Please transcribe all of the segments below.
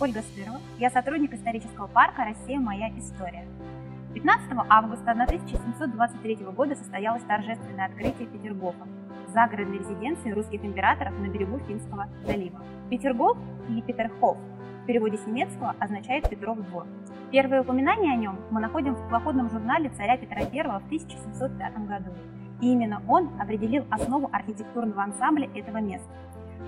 Ольга Стырова. Я сотрудник исторического парка «Россия. Моя история». 15 августа 1723 года состоялось торжественное открытие Петергофа, загородной резиденции русских императоров на берегу Финского залива. Петергоф или Петерхоф в переводе с немецкого означает «Петров двор». Первые упоминания о нем мы находим в походном журнале царя Петра I в 1705 году. И именно он определил основу архитектурного ансамбля этого места.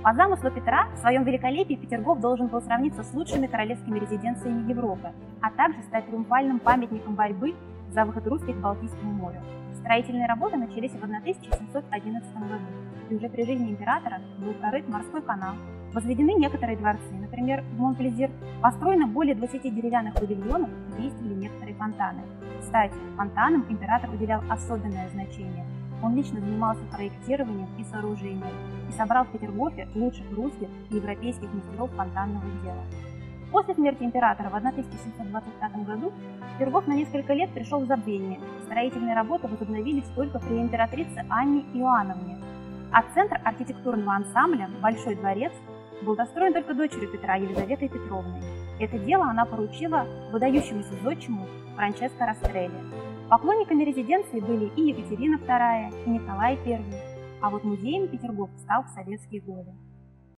По замыслу Петра, в своем великолепии Петергоф должен был сравниться с лучшими королевскими резиденциями Европы, а также стать триумфальным памятником борьбы за выход русских к Балтийскому морю. Строительные работы начались в 1711 году, и уже при жизни императора был прорыт морской канал, возведены некоторые дворцы, например, в Монплезир, построено более 20 деревянных павильонов действовали некоторые фонтаны. Кстати, фонтанам император уделял особенное значение – он лично занимался проектированием и сооружением и собрал в Петергофе лучших русских и европейских мастеров фонтанного дела. После смерти императора в 1725 году Петергоф на несколько лет пришел в забвение. Строительные работы возобновились только при императрице Анне Иоанновне. А центр архитектурного ансамбля «Большой дворец» был достроен только дочерью Петра Елизаветой Петровной. Это дело она поручила выдающемуся зодчему Франческо Растрелли. Поклонниками резиденции были и Екатерина II, и Николай I, а вот музеем Петергоф стал в советские годы.